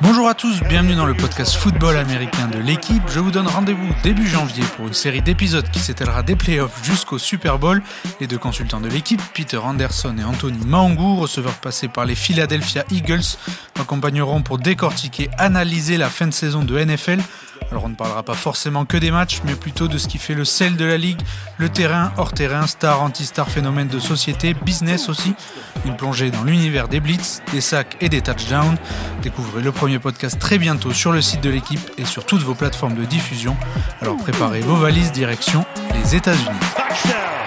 Bonjour à tous, bienvenue dans le podcast football américain de l'équipe. Je vous donne rendez-vous début janvier pour une série d'épisodes qui s'étalera des playoffs jusqu'au Super Bowl. Les deux consultants de l'équipe, Peter Anderson et Anthony Maungu, receveurs passés par les Philadelphia Eagles, m'accompagneront pour décortiquer, analyser la fin de saison de NFL. Alors on ne parlera pas forcément que des matchs, mais plutôt de ce qui fait le sel de la ligue, le terrain, hors terrain, star, anti-star, phénomène de société, business aussi. Une plongée dans l'univers des blitz, des sacs et des touchdowns. Découvrez le premier podcast très bientôt sur le site de l'équipe et sur toutes vos plateformes de diffusion. Alors préparez vos valises direction les États-Unis.